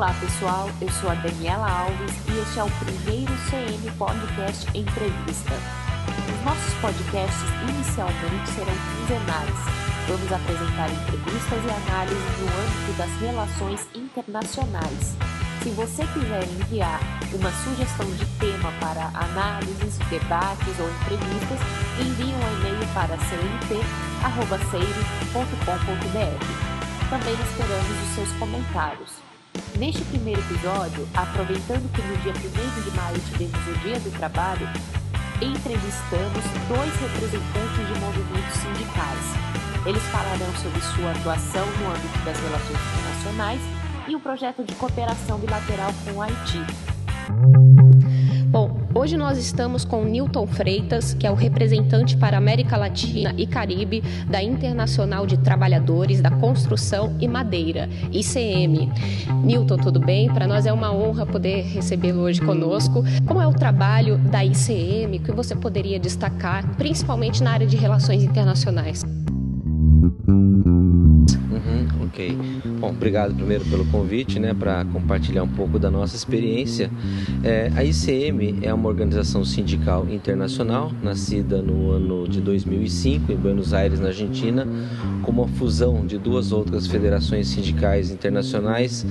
Olá pessoal, eu sou a Daniela Alves e este é o primeiro CM Podcast Entrevista. Os nossos podcasts inicialmente serão quinzenais. Vamos apresentar entrevistas e análises no âmbito das relações internacionais. Se você quiser enviar uma sugestão de tema para análises, debates ou entrevistas, envie um e-mail para cnt.seire.com.br. Também esperamos os seus comentários. Neste primeiro episódio, aproveitando que no dia 1 de maio tivemos o Dia do Trabalho, entrevistamos dois representantes de movimentos sindicais. Eles falarão sobre sua atuação no âmbito das relações internacionais e o projeto de cooperação bilateral com o Haiti. Bom, hoje nós estamos com Newton Freitas, que é o representante para América Latina e Caribe da Internacional de Trabalhadores da Construção e Madeira, ICM. Newton, tudo bem? Para nós é uma honra poder recebê-lo hoje conosco. Como é o trabalho da ICM que você poderia destacar, principalmente na área de relações internacionais? Ok. Bom, obrigado primeiro pelo convite, né, para compartilhar um pouco da nossa experiência. É, a ICM é uma organização sindical internacional, nascida no ano de 2005 em Buenos Aires, na Argentina, como uma fusão de duas outras federações sindicais internacionais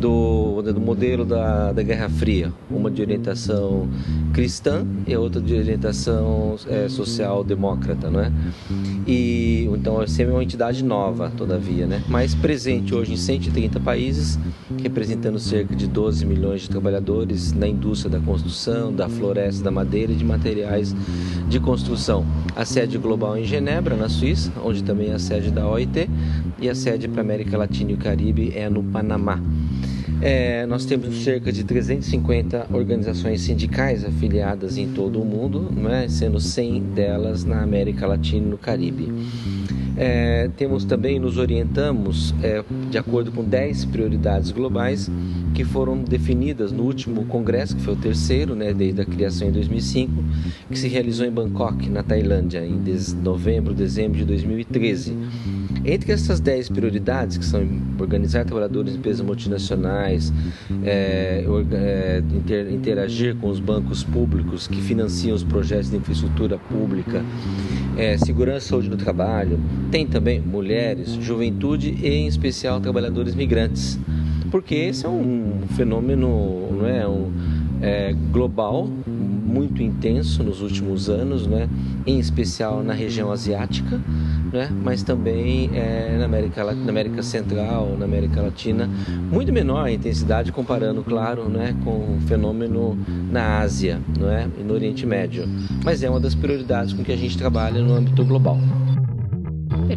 do, do modelo da, da Guerra Fria, uma de orientação cristã e outra de orientação é, social-demócrata, não é? E então a ICM é uma entidade nova, todavia, né? Mas presente hoje em 130 países, representando cerca de 12 milhões de trabalhadores na indústria da construção, da floresta, da madeira e de materiais de construção. A sede global é em Genebra, na Suíça, onde também é a sede da OIT, e a sede para América Latina e o Caribe é no Panamá. É, nós temos cerca de 350 organizações sindicais afiliadas em todo o mundo, né, sendo 100 delas na América Latina e no Caribe. É, temos também, nos orientamos é, de acordo com 10 prioridades globais que foram definidas no último congresso, que foi o terceiro, né, desde a criação em 2005, que se realizou em Bangkok, na Tailândia, em novembro, dezembro de 2013. Entre essas 10 prioridades, que são organizar trabalhadores em empresas multinacionais, é, é, inter, interagir com os bancos públicos que financiam os projetos de infraestrutura pública, é, segurança e saúde no trabalho, tem também mulheres, juventude e, em especial, trabalhadores migrantes, porque esse é um fenômeno não é, um, é, global muito intenso nos últimos anos, né? em especial na região asiática, né? mas também é, na, América, na América Central, na América Latina, muito menor a intensidade comparando, claro, né? com o fenômeno na Ásia é? e no Oriente Médio. Mas é uma das prioridades com que a gente trabalha no âmbito global.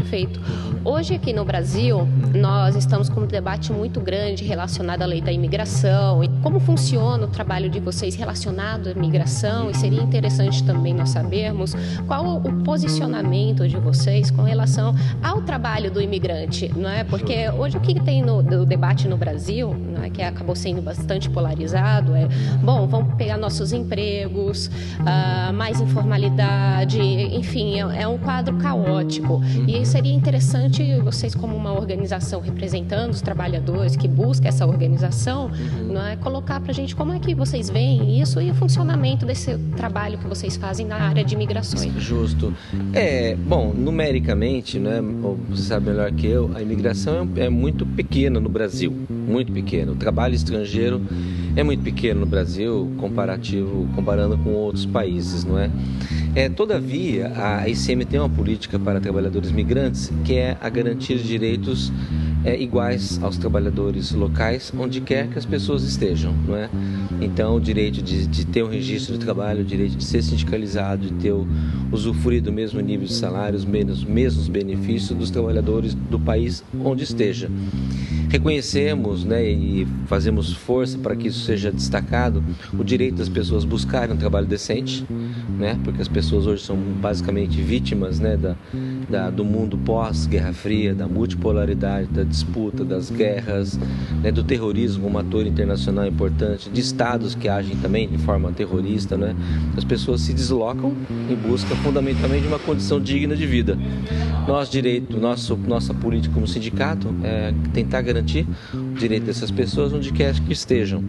Perfeito. Hoje aqui no Brasil, nós estamos com um debate muito grande relacionado à lei da imigração e como funciona o trabalho de vocês relacionado à imigração e seria interessante também nós sabermos qual o posicionamento de vocês com relação ao trabalho do imigrante, não é? Porque hoje o que tem no, no debate no Brasil, não é? que acabou sendo bastante polarizado, é bom, vamos pegar nossos empregos, uh, mais informalidade, enfim, é, é um quadro caótico. E e seria interessante vocês, como uma organização representando os trabalhadores que busca essa organização, uhum. não é, colocar para a gente como é que vocês veem isso e o funcionamento desse trabalho que vocês fazem na área de imigrações. Justo. É, bom, numericamente, né, você sabe melhor que eu, a imigração é, é muito pequena no Brasil, muito pequena. O trabalho estrangeiro é muito pequeno no Brasil, comparativo, comparando com outros países, não é? É, todavia, a ICM tem uma política para trabalhadores migrantes que é a garantia de direitos é, iguais aos trabalhadores locais, onde quer que as pessoas estejam, não é? Então, o direito de, de ter um registro de trabalho, o direito de ser sindicalizado, de ter o, usufruir do mesmo nível de salário, os mesmos, mesmos benefícios dos trabalhadores do país onde esteja. Reconhecemos né, e fazemos força para que isso seja destacado, o direito das pessoas buscarem um trabalho decente, né, porque as pessoas hoje são basicamente vítimas né, da, da do mundo pós-Guerra Fria, da multipolaridade, da disputa, das guerras, né, do terrorismo, um ator internacional importante, de estados que agem também de forma terrorista. Né, as pessoas se deslocam em busca fundamentalmente de uma condição digna de vida. Nosso direito, nosso, nossa política como sindicato é tentar garantir o direito dessas pessoas onde quer que estejam.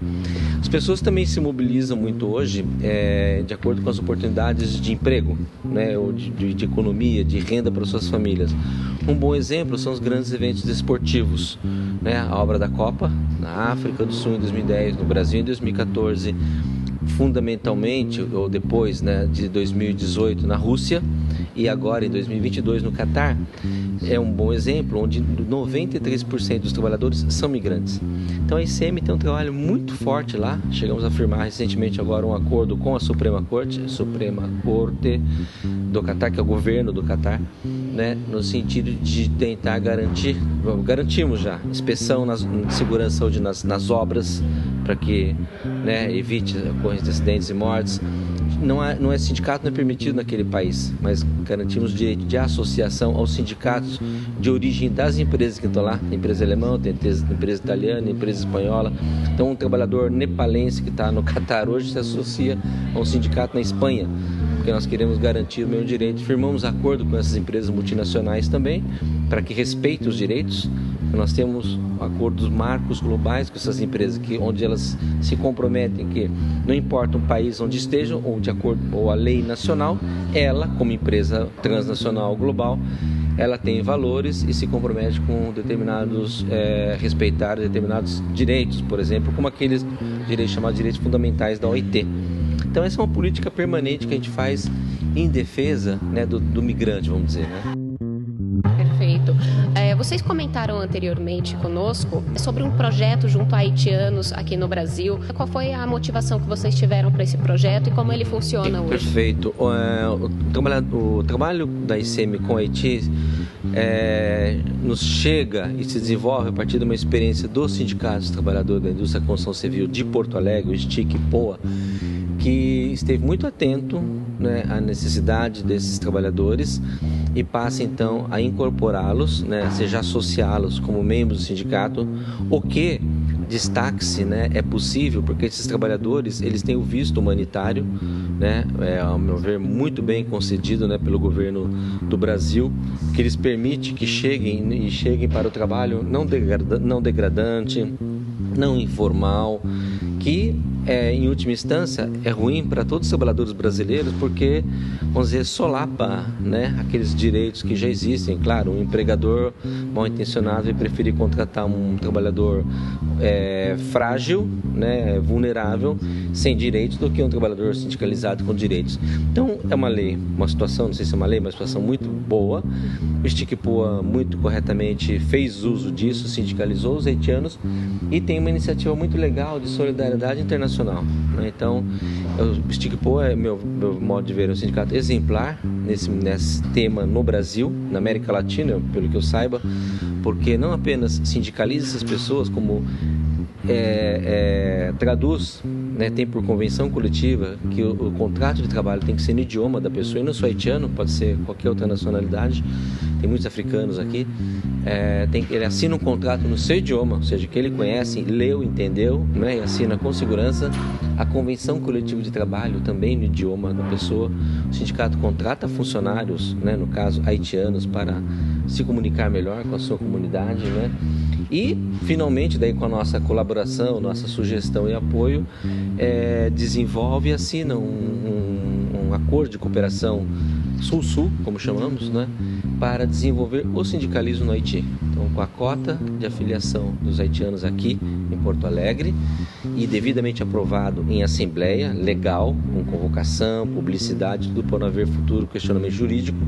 As pessoas também se mobilizam muito hoje é, de acordo com as oportunidades de emprego, né, ou de, de, de economia, de renda para suas famílias. Um bom exemplo são os grandes eventos esportivos, né, a obra da Copa na África do Sul em 2010, no Brasil em 2014 fundamentalmente, ou depois né, de 2018 na Rússia e agora em 2022 no Catar, é um bom exemplo onde 93% dos trabalhadores são migrantes. Então a ICM tem um trabalho muito forte lá. Chegamos a firmar recentemente agora um acordo com a Suprema Corte, a Suprema Corte do Catar, que é o governo do Catar, né, no sentido de tentar garantir, garantimos já, inspeção, nas, segurança saúde nas, nas obras, para que né, evite a ocorrência de acidentes e mortes. Não é, não é sindicato não é permitido naquele país, mas garantimos o direito de associação aos sindicatos de origem das empresas que estão lá. Tem empresa alemã, tem empresa italiana, empresa espanhola. Então, um trabalhador nepalense que está no Catar hoje se associa a um sindicato na Espanha porque nós queremos garantir o mesmo direito. Firmamos acordo com essas empresas multinacionais também, para que respeitem os direitos. Nós temos acordos marcos globais com essas empresas, que, onde elas se comprometem que não importa o país onde estejam, ou de acordo ou a lei nacional, ela, como empresa transnacional global, ela tem valores e se compromete com determinados, é, respeitar determinados direitos, por exemplo, como aqueles direitos chamados direitos fundamentais da OIT. Então essa é uma política permanente que a gente faz em defesa né, do, do migrante, vamos dizer. Né? Vocês comentaram anteriormente conosco sobre um projeto junto a haitianos aqui no Brasil. Qual foi a motivação que vocês tiveram para esse projeto e como ele funciona hoje? Perfeito. O, é, o, trabalho, o trabalho da ICM com Haiti é, nos chega e se desenvolve a partir de uma experiência dos sindicatos trabalhadores da indústria da construção civil de Porto Alegre, o STIC POA, que esteve muito atento né, à necessidade desses trabalhadores e passa então a incorporá-los, né, seja associá-los como membros do sindicato, o que destaque-se, né, é possível porque esses trabalhadores eles têm o visto humanitário, né, é, ao meu ver muito bem concedido, né, pelo governo do Brasil, que eles permite que cheguem e cheguem para o trabalho não degradante, não informal, que é, em última instância é ruim para todos os trabalhadores brasileiros porque, vamos dizer, solapa né, aqueles direitos que já existem. Claro, um empregador mal intencionado vai preferir contratar um trabalhador é, frágil, né, vulnerável, sem direitos, do que um trabalhador sindicalizado com direitos. Então, é uma lei, uma situação, não sei se é uma lei, mas uma situação muito boa. O Stickpoa muito corretamente fez uso disso, sindicalizou os haitianos e tem uma iniciativa muito legal de solidariedade internacional. Né? Então, o Stickpoa é meu, meu modo de ver, é um sindicato exemplar nesse, nesse tema no Brasil, na América Latina, pelo que eu saiba, porque não apenas sindicaliza essas pessoas, como é, é, traduz, né, tem por convenção coletiva que o, o, contrato de trabalho tem que ser no idioma da pessoa, e não só haitiano, pode ser qualquer outra nacionalidade, tem muitos africanos aqui, é, tem, ele assina um contrato no seu idioma, ou seja, que ele conhece, leu, entendeu, né, e assina com segurança a convenção coletiva de trabalho também no idioma da pessoa. O sindicato contrata funcionários, né, no caso haitianos, para se comunicar melhor com a sua comunidade, né? E, finalmente, daí com a nossa colaboração, nossa sugestão e apoio, é, desenvolve e assina um, um, um acordo de cooperação Sul-Sul, como chamamos, né, para desenvolver o sindicalismo no Haiti. Então, com a cota de afiliação dos haitianos aqui em Porto Alegre e devidamente aprovado em assembleia legal, com convocação, publicidade, tudo para não haver futuro questionamento jurídico,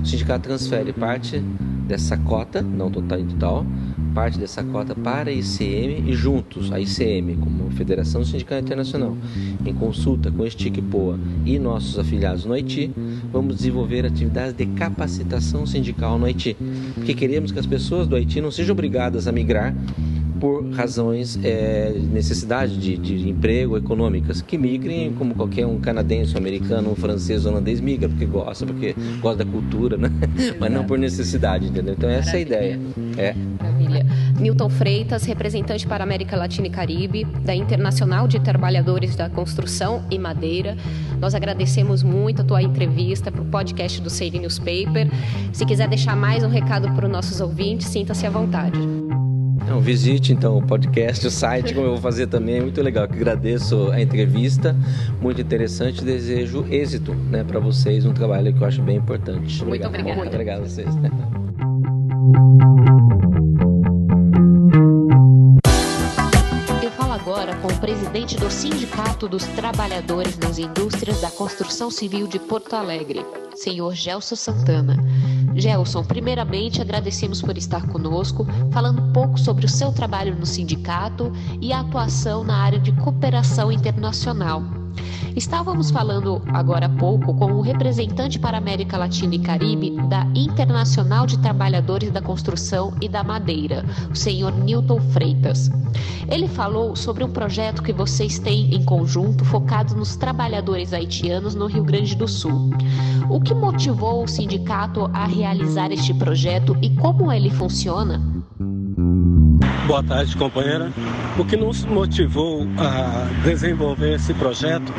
o sindicato transfere parte dessa cota, não total e total, parte dessa cota para a ICM e juntos, a ICM, como Federação Sindical Internacional, em consulta com este Poa e nossos afiliados no Haiti, vamos desenvolver atividades de capacitação sindical no Haiti, porque queremos que as pessoas do Haiti não sejam obrigadas a migrar por razões é, necessidade de, de, emprego econômicas que migrem como qualquer um canadense, um americano, um francês, um holandês migra porque gosta, porque gosta da cultura, né? mas não por necessidade, entendeu? Então essa é a ideia. É. Maravilha. Milton Freitas, representante para a América Latina e Caribe da Internacional de Trabalhadores da Construção e Madeira. Nós agradecemos muito a tua entrevista para o podcast do Seire Newspaper. Se quiser deixar mais um recado para os nossos ouvintes, sinta-se à vontade. Então, visite então o podcast, o site, como eu vou fazer também, é muito legal. Que agradeço a entrevista, muito interessante. Desejo êxito, né, para vocês, um trabalho que eu acho bem importante. Muito obrigada. Muito obrigado a vocês. com o presidente do Sindicato dos Trabalhadores nas Indústrias da Construção Civil de Porto Alegre, senhor Gelson Santana. Gelson, primeiramente agradecemos por estar conosco, falando um pouco sobre o seu trabalho no sindicato e a atuação na área de cooperação internacional. Estávamos falando agora há pouco com o representante para a América Latina e Caribe da Internacional de Trabalhadores da Construção e da Madeira, o senhor Newton Freitas. Ele falou sobre um projeto que vocês têm em conjunto focado nos trabalhadores haitianos no Rio Grande do Sul. O que motivou o sindicato a realizar este projeto e como ele funciona? Boa tarde, companheira. O que nos motivou a desenvolver esse projeto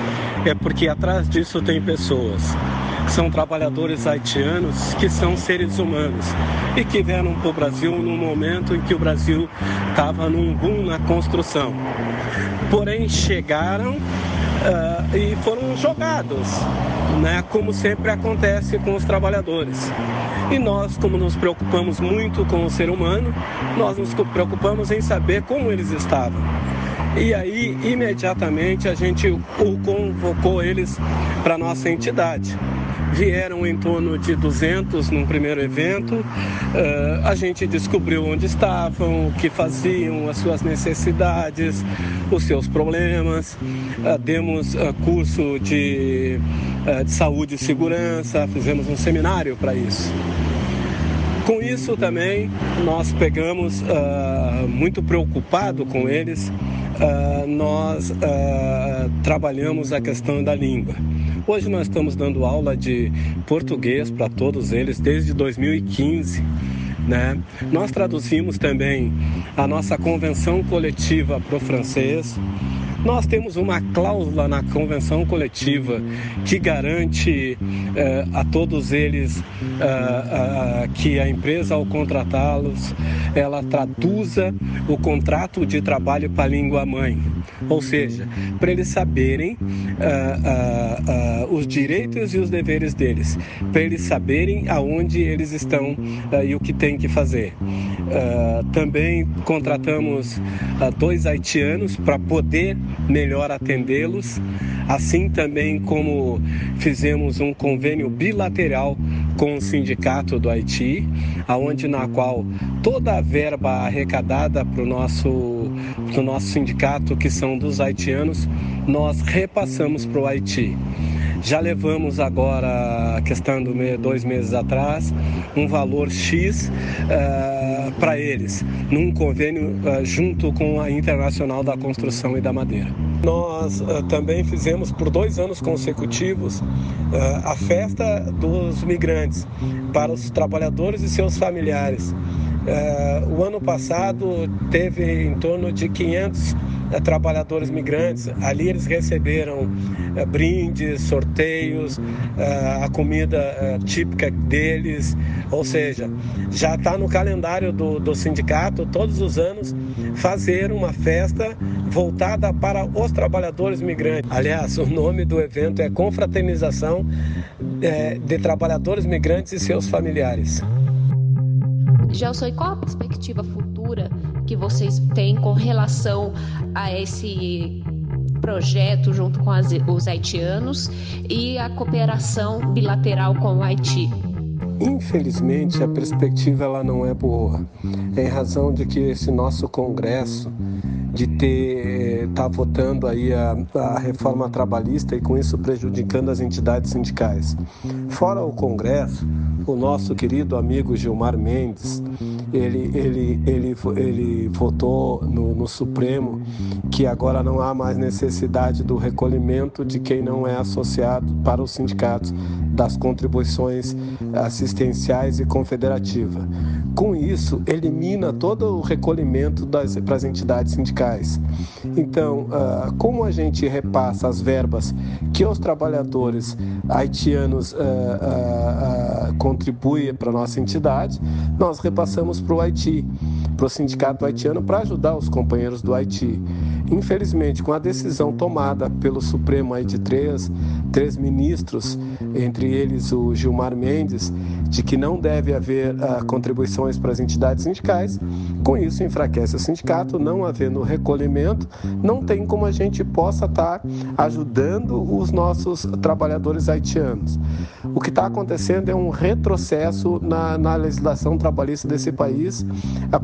é porque atrás disso tem pessoas. São trabalhadores haitianos que são seres humanos e que vieram para o Brasil num momento em que o Brasil estava num boom na construção. Porém, chegaram uh, e foram jogados, né, como sempre acontece com os trabalhadores. E nós, como nos preocupamos muito com o ser humano, nós nos preocupamos em saber como eles estavam. E aí, imediatamente, a gente o convocou eles para nossa entidade. Vieram em torno de 200 num primeiro evento. Uh, a gente descobriu onde estavam, o que faziam, as suas necessidades, os seus problemas. Uh, demos uh, curso de, de saúde e segurança, fizemos um seminário para isso. Com isso também nós pegamos uh, muito preocupado com eles, uh, nós uh, trabalhamos a questão da língua. Hoje nós estamos dando aula de português para todos eles desde 2015. Né? Nós traduzimos também a nossa convenção coletiva para o francês. Nós temos uma cláusula na convenção coletiva que garante uh, a todos eles uh, uh, que a empresa, ao contratá-los, ela traduza o contrato de trabalho para a língua mãe, ou seja, para eles saberem os direitos e os deveres deles, para eles saberem aonde eles estão e o que tem que fazer. também contratamos dois haitianos para poder melhor atendê-los, assim também como fizemos um convênio bilateral com o sindicato do Haiti, aonde na qual toda a verba arrecadada para o nosso, pro nosso sindicato, que são dos haitianos, nós repassamos para o Haiti. Já levamos agora, questão do dois meses atrás, um valor X uh, para eles, num convênio uh, junto com a Internacional da Construção e da Madeira. Nós uh, também fizemos por dois anos consecutivos a festa dos migrantes para os trabalhadores e seus familiares. o ano passado teve em torno de 500 é, trabalhadores migrantes. Ali eles receberam é, brindes, sorteios, é, a comida típica deles, ou seja, já está no calendário do, do sindicato todos os anos fazer uma festa voltada para os trabalhadores migrantes. Aliás, o nome do evento é Confraternização de Trabalhadores Migrantes e seus familiares. Gelson, e qual a perspectiva futura que vocês têm com relação a esse projeto junto com as, os haitianos e a cooperação bilateral com o Haiti? Infelizmente, a perspectiva ela não é boa, em razão de que esse nosso congresso de ter tá votando aí a, a, reforma trabalhista e com isso prejudicando as entidades sindicais. Fora o Congresso, o nosso querido amigo Gilmar Mendes, ele, ele, ele, ele votou no, no Supremo que agora não há mais necessidade do recolhimento de quem não é associado para os sindicatos das contribuições assistenciais e confederativa. Com isso, elimina todo o recolhimento das, para as entidades sindicais. Então, uh, como a gente repassa as verbas que os trabalhadores haitianos uh, uh, contribuem para a nossa entidade, nós repassamos para o Haiti para o sindicato haitiano para ajudar os companheiros do Haiti. Infelizmente, com a decisão tomada pelo Supremo aí de três, três ministros, entre eles o Gilmar Mendes, de que não deve haver uh, contribuições para as entidades sindicais, com isso enfraquece o sindicato, não havendo recolhimento, não tem como a gente possa estar tá ajudando os nossos trabalhadores haitianos. O que está acontecendo é um retrocesso na, na legislação trabalhista desse país,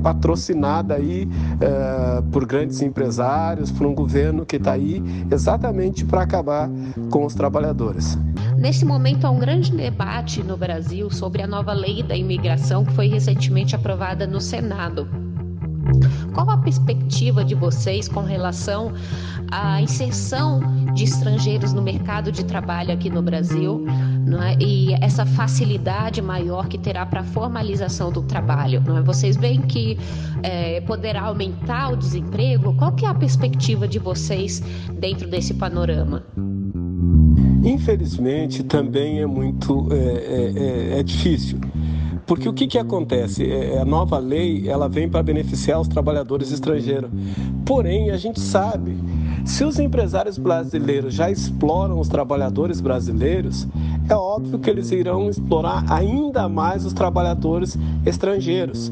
patrocinada aí uh, por grandes empresários, por um governo que está aí exatamente para acabar com os trabalhadores. Nesse momento há um grande debate no Brasil sobre a nova lei da imigração que foi recentemente aprovada no Senado. Qual a perspectiva de vocês com relação à inserção de estrangeiros no mercado de trabalho aqui no Brasil é? e essa facilidade maior que terá para a formalização do trabalho? É? Vocês veem que é, poderá aumentar o desemprego? Qual que é a perspectiva de vocês dentro desse panorama? Infelizmente, também é muito é, é, é, é difícil. Porque o que, que acontece? A nova lei ela vem para beneficiar os trabalhadores estrangeiros. Porém, a gente sabe, se os empresários brasileiros já exploram os trabalhadores brasileiros, é óbvio que eles irão explorar ainda mais os trabalhadores estrangeiros.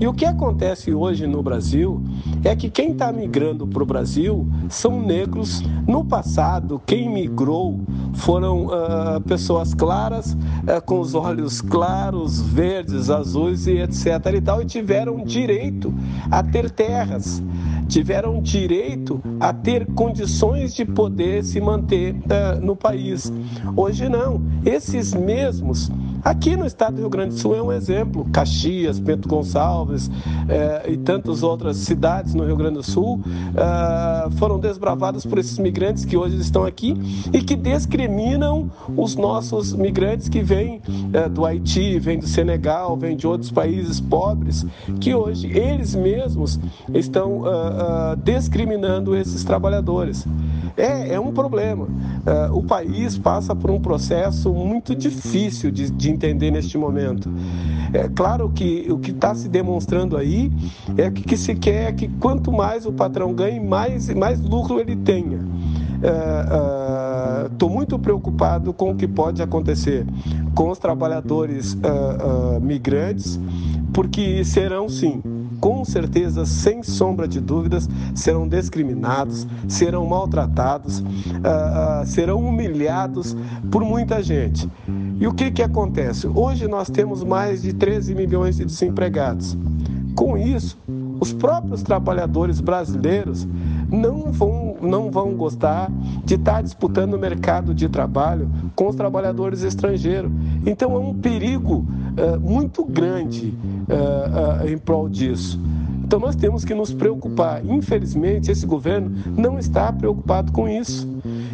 E o que acontece hoje no Brasil é que quem está migrando para o Brasil são negros. No passado, quem migrou foram uh, pessoas claras, uh, com os olhos claros, verdes, azuis e etc. E, tal, e tiveram direito a ter terras, tiveram direito a ter condições de poder se manter uh, no país. Hoje não. Esses mesmos Aqui no estado do Rio Grande do Sul é um exemplo. Caxias, Bento Gonçalves eh, e tantas outras cidades no Rio Grande do Sul eh, foram desbravadas por esses migrantes que hoje estão aqui e que discriminam os nossos migrantes que vêm eh, do Haiti, vêm do Senegal, vêm de outros países pobres, que hoje eles mesmos estão ah, ah, discriminando esses trabalhadores. É, é um problema. o país passa por um processo muito difícil de, de entender neste momento. É claro que o que está se demonstrando aí é que, que se quer que quanto mais o patrão ganhe, mais, mais lucro ele tenha. Estou uh, uh, muito preocupado com o que pode acontecer com os trabalhadores uh, migrantes, porque serão sim com certeza, sem sombra de dúvidas, serão discriminados, serão maltratados, uh, uh, serão humilhados por muita gente. E o que, que acontece? Hoje nós temos mais de 13 milhões de desempregados. Com isso, os próprios trabalhadores brasileiros não vão, não vão gostar de estar disputando o mercado de trabalho com os trabalhadores estrangeiros. Então é um perigo uh, muito grande uh, uh, em prol disso. Então nós temos que nos preocupar. Infelizmente, esse governo não está preocupado com isso.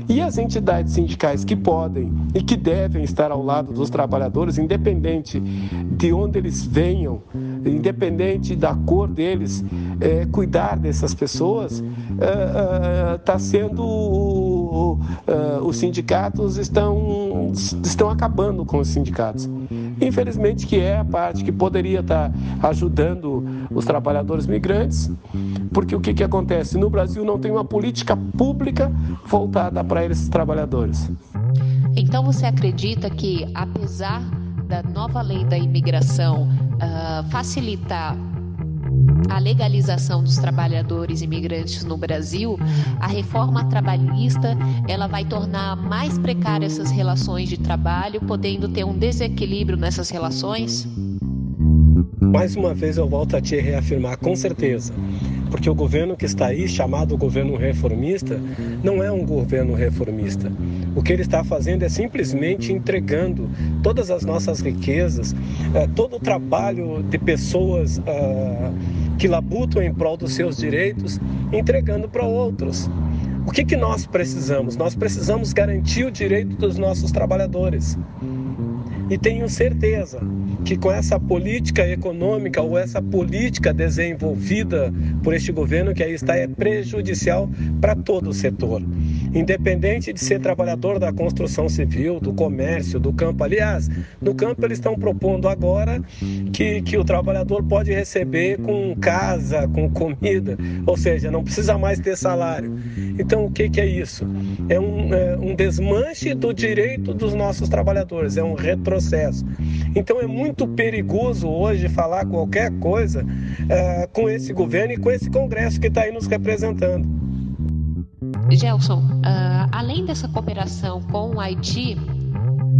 E as entidades sindicais que podem e que devem estar ao lado dos trabalhadores, independente de onde eles venham, independente da cor deles, é, cuidar dessas pessoas, está é, é, sendo. É, os sindicatos estão, estão acabando com os sindicatos. Infelizmente, que é a parte que poderia estar ajudando os trabalhadores migrantes, porque o que, que acontece? No Brasil não tem uma política pública voltada para esses trabalhadores. Então você acredita que, apesar da nova lei da imigração uh, facilitar a legalização dos trabalhadores imigrantes no Brasil, a reforma trabalhista ela vai tornar mais precárias essas relações de trabalho, podendo ter um desequilíbrio nessas relações? Mais uma vez eu volto a te reafirmar com certeza, porque o governo que está aí, chamado governo reformista, não é um governo reformista. O que ele está fazendo é simplesmente entregando todas as nossas riquezas, eh, todo o trabalho de pessoas ah, que labutam em prol dos seus direitos, entregando para outros. O que, que nós precisamos? Nós precisamos garantir o direito dos nossos trabalhadores. E tenho certeza que com essa política econômica ou essa política desenvolvida por este governo que aí está é prejudicial para todo o setor. Independente de ser trabalhador da construção civil, do comércio, do campo. Aliás, no campo eles estão propondo agora que, que o trabalhador pode receber com casa, com comida, ou seja, não precisa mais ter salário. Então, o que, que é isso? É um, é um desmanche do direito dos nossos trabalhadores, é um retrocesso. Então, é muito perigoso hoje falar qualquer coisa é, com esse governo e com esse Congresso que está aí nos representando. Gelson, uh, além dessa cooperação com o Haiti,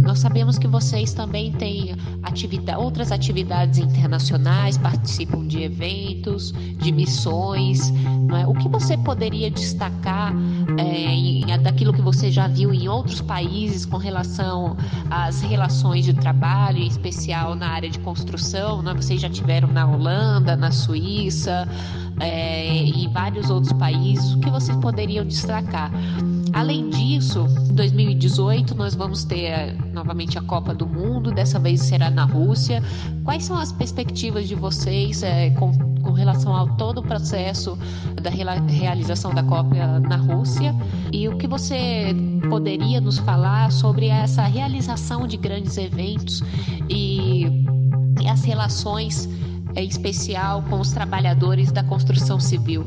nós sabemos que vocês também têm atividade, outras atividades internacionais, participam de eventos, de missões. É? O que você poderia destacar é, em, daquilo que você já viu em outros países com relação às relações de trabalho, em especial na área de construção? Né? Vocês já tiveram na Holanda, na Suíça é, e vários outros países. O que vocês poderiam destacar? Além disso, em 2018 nós vamos ter novamente a Copa do Mundo, dessa vez será na Rússia. Quais são as perspectivas de vocês é, com, com, relação ao todo o processo da realização da Copa na Rússia? E o que você poderia nos falar sobre essa realização de grandes eventos e, e as relações em especial com os trabalhadores da construção civil?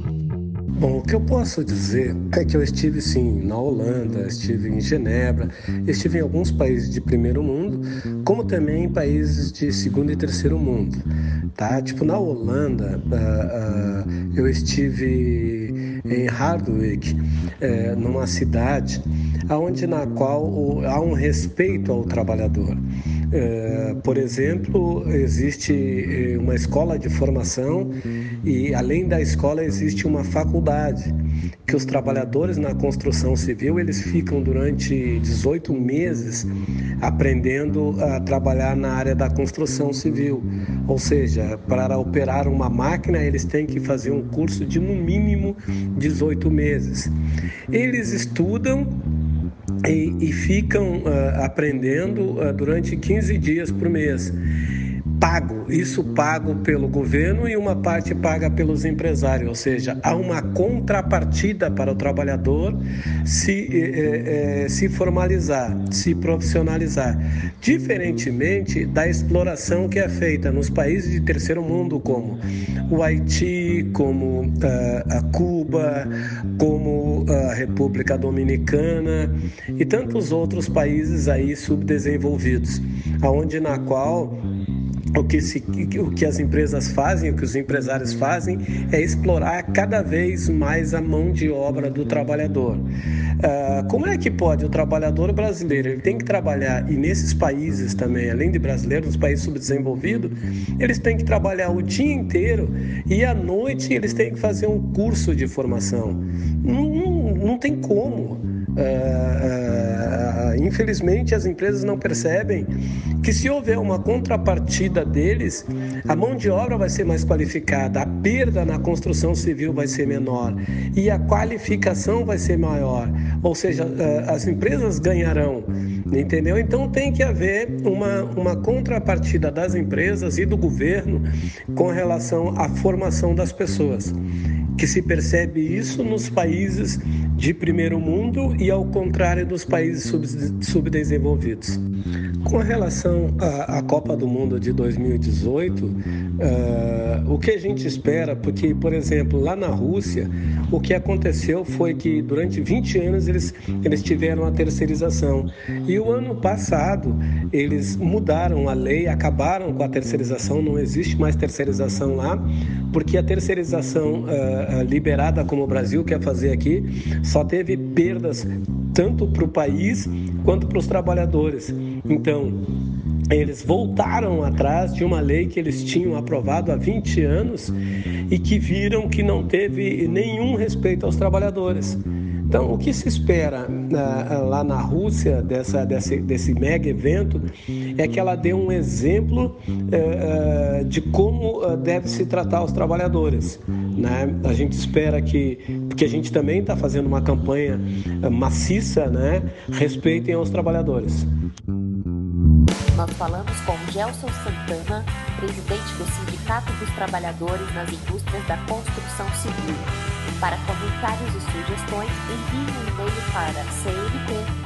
Bom, o que eu posso dizer é que eu estive sim na Holanda, estive em Genebra, estive em alguns países de primeiro mundo, como também em países de segundo e terceiro mundo, tá? Tipo na Holanda, uh, uh, eu estive em Hardwick, uh, numa cidade aonde na qual há um respeito ao trabalhador. É, por exemplo, existe eh, uma escola de formação e, além da escola, existe uma faculdade que os trabalhadores na construção civil eles ficam durante 18 meses aprendendo a trabalhar na área da construção civil. Ou seja, para operar uma máquina, eles têm que fazer um curso de no mínimo 18 meses. Eles estudam e, e ficam uh, aprendendo uh, durante 15 dias por mês pago, isso pago pelo governo e uma parte paga pelos empresários, ou seja, há uma contrapartida para o trabalhador se, eh, eh, se formalizar, se profissionalizar, diferentemente da exploração que é feita nos países de terceiro mundo, como o Haiti, como uh, a Cuba, como a República Dominicana e tantos outros países aí subdesenvolvidos, aonde na qual o que, se, o que as empresas fazem, o que os empresários fazem, é explorar cada vez mais a mão de obra do trabalhador. Uh, como é que pode o trabalhador brasileiro? Ele tem que trabalhar, e nesses países também, além de brasileiros, nos países subdesenvolvidos, eles têm que trabalhar o dia inteiro e à noite eles têm que fazer um curso de formação. Não, não, não tem como. Uh, uh, infelizmente, as empresas não percebem que se houver uma contrapartida deles, a mão de obra vai ser mais qualificada, a perda na construção civil vai ser menor e a qualificação vai ser maior. Ou seja, uh, as empresas ganharão, entendeu? Então tem que haver uma, uma contrapartida das empresas e do governo com relação à formação das pessoas que se percebe isso nos países de primeiro mundo e ao contrário dos países subdesenvolvidos. Com relação à, Copa do Mundo de 2018, uh, eh, o que a gente espera, porque, por exemplo, lá na Rússia, o que aconteceu foi que durante 20 anos eles, eles tiveram a terceirização. E o ano passado eles mudaram a lei, acabaram com a terceirização, não existe mais terceirização lá, porque a terceirização uh, liberada como o Brasil quer fazer aqui só teve perdas tanto para o país quanto para os trabalhadores. Então, eles voltaram atrás de uma lei que eles tinham aprovado há 20 anos e que viram que não teve nenhum respeito aos trabalhadores. Então, o que se espera uh, lá na Rússia dessa, desse, desse mega evento é que ela dê um exemplo uh, uh, de como deve se tratar os trabalhadores. Né? A gente espera que, porque a gente também está fazendo uma campanha maciça, né? respeitem aos trabalhadores. Nós falamos com Gelson Santana, presidente do Sindicato dos Trabalhadores nas Indústrias da Construção Civil. Para comentários e sugestões, envie um e-mail para cnp.cn.com.br.